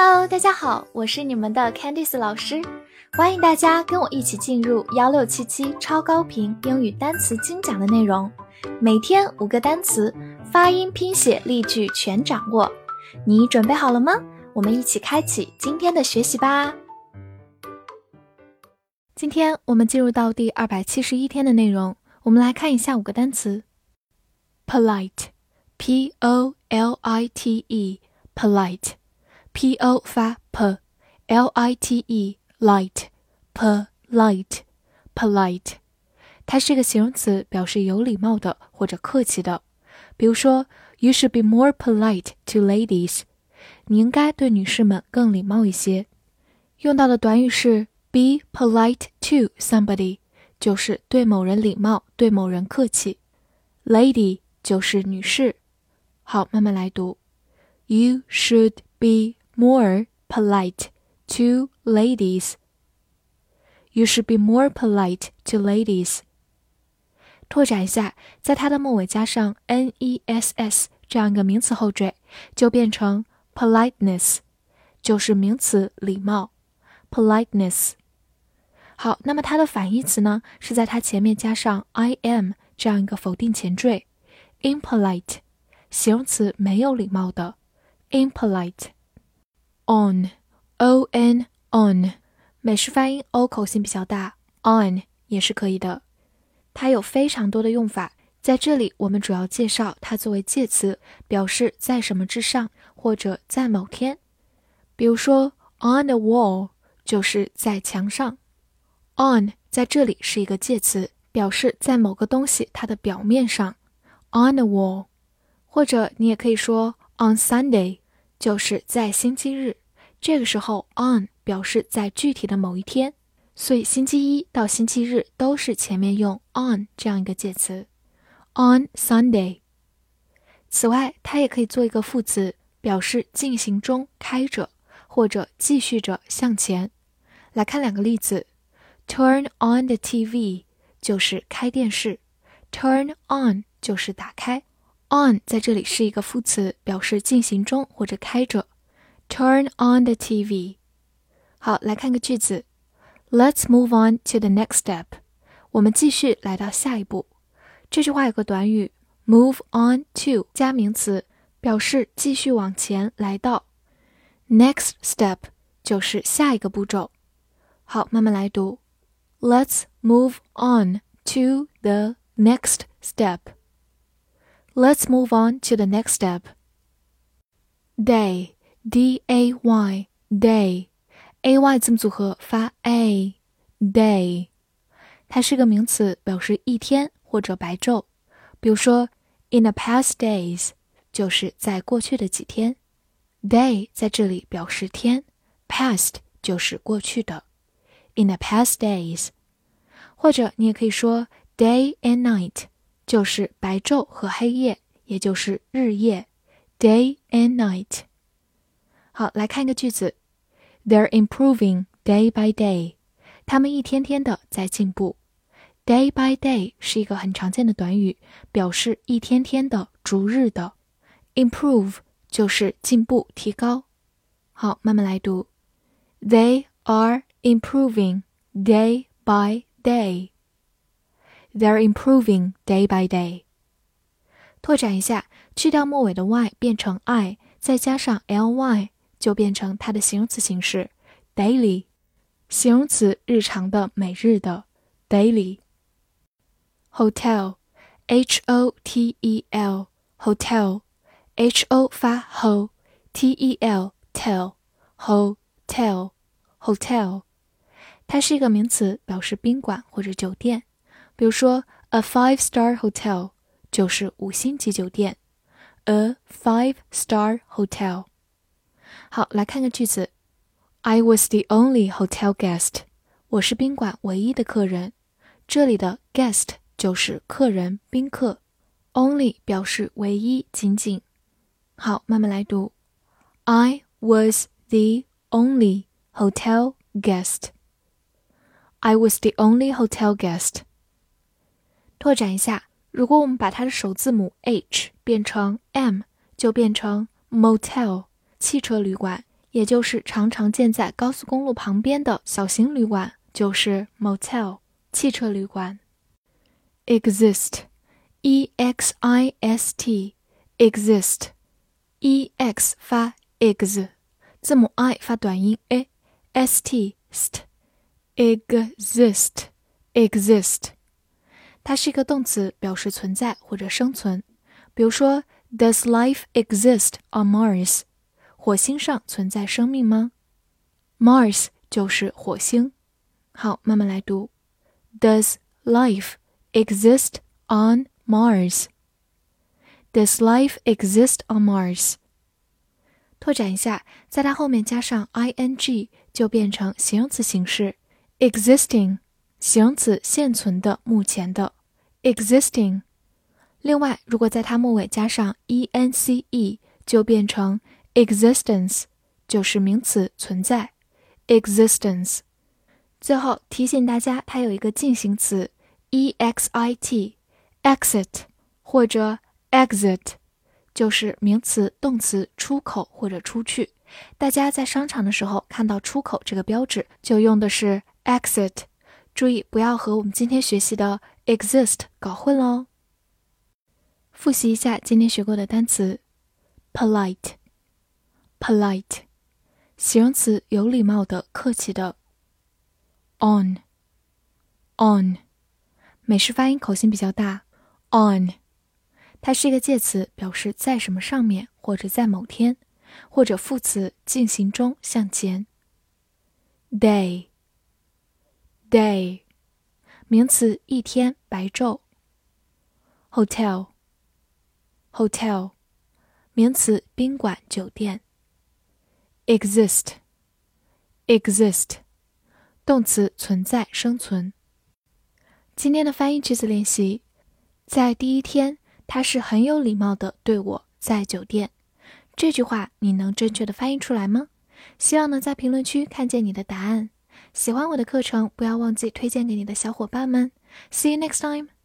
Hello，大家好，我是你们的 Candice 老师，欢迎大家跟我一起进入幺六七七超高频英语单词精讲的内容，每天五个单词，发音、拼写、例句全掌握，你准备好了吗？我们一起开启今天的学习吧。今天我们进入到第二百七十一天的内容，我们来看一下五个单词：polite，p o l i t e，polite。p o 发 p，l i t e light，polite，polite，它是一个形容词，表示有礼貌的或者客气的。比如说，You should be more polite to ladies。你应该对女士们更礼貌一些。用到的短语是 be polite to somebody，就是对某人礼貌，对某人客气。Lady 就是女士。好，慢慢来读。You should be more polite to ladies. You should be more polite to ladies. 拓展一下，在它的末尾加上 ness 这样一个名词后缀，就变成 politeness，就是名词礼貌。politeness。好，那么它的反义词呢，是在它前面加上 i am 这样一个否定前缀，impolite，形容词没有礼貌的，impolite。 On o n on，美式发音 o 口型比较大，on 也是可以的。它有非常多的用法，在这里我们主要介绍它作为介词，表示在什么之上或者在某天。比如说 on the wall 就是在墙上，on 在这里是一个介词，表示在某个东西它的表面上，on the wall。或者你也可以说 on Sunday。就是在星期日，这个时候 on 表示在具体的某一天，所以星期一到星期日都是前面用 on 这样一个介词，on Sunday。此外，它也可以做一个副词，表示进行中、开着或者继续着向前。来看两个例子，turn on the TV 就是开电视，turn on 就是打开。On 在这里是一个副词，表示进行中或者开着。Turn on the TV。好，来看个句子。Let's move on to the next step。我们继续来到下一步。这句话有个短语 move on to 加名词，表示继续往前来到。Next step 就是下一个步骤。好，慢慢来读。Let's move on to the next step。Let's move on to the next step. Day, D A Y, day, A Y 字母组合发 a, day，它是个名词，表示一天或者白昼。比如说，in the past days 就是在过去的几天。Day 在这里表示天，past 就是过去的。In the past days，或者你也可以说 day and night。 就是白昼和黑夜，也就是日夜，day and night。好，来看一个句子，They're improving day by day。他们一天天的在进步。Day by day 是一个很常见的短语，表示一天天的、逐日的。Improve 就是进步、提高。好，慢慢来读，They are improving day by day。They're improving day by day。拓展一下，去掉末尾的 y 变成 i，再加上 ly，就变成它的形容词形式 daily。形容词日常的、每日的 daily。hotel，h o t e l，hotel，h o 发 ho，t e l tell，hotel，hotel，它是一个名词，表示宾馆或者酒店。 比如说，a five-star hotel 就是五星级酒店，a five-star hotel。好，来看个句子，I was the only hotel guest。我是宾馆唯一的客人。这里的 guest 就是客人、宾客，only 表示唯一、仅仅。好，慢慢来读，I was the only hotel guest。I was the only hotel guest。 拓展一下，如果我们把它的首字母 h 变成 m，就变成 motel 汽车旅馆，也就是常常建在高速公路旁边的小型旅馆，就是 motel 汽车旅馆。exist，e x i s t，exist，e x 发 ex，字母 i 发短音 a，s t st，exist，exist，它是一个动词，表示存在或者生存。比如说，Does life exist on Mars？火星上存在生命吗？Mars 就是火星。好，慢慢来读。Does life exist on Mars? Does life exist on Mars? 拓展一下，在它后面加上 ing 就变成形容词形式，existing，形容词现存的、目前的，existing。另外，如果在它末尾加上 ence，就变成 existence，就是名词存在，existence。最后提醒大家，它有一个进行词 exit，exit 或者 exit，就是名词、动词出口或者出去。大家在商场的时候看到出口这个标志，就用的是 exit。注意不要和我们今天学习的 exist 搞混喽。复习一下今天学过的单词：polite，polite，形容词，有礼貌的、客气的。on，on，美式发音口型比较大。on，它是一个介词，表示在什么上面，或者在某天，或者副词进行中向前。day，day，名词，一天、白昼。hotel。hotel，名词，宾馆、酒店。exist，exist，动词，存在、生存。今天的翻译句子练习，在第一天，他是很有礼貌的对我在酒店。这句话你能正确的翻译出来吗？希望能在评论区看见你的答案。喜欢我的课程，不要忘记推荐给你的小伙伴们。See you next time.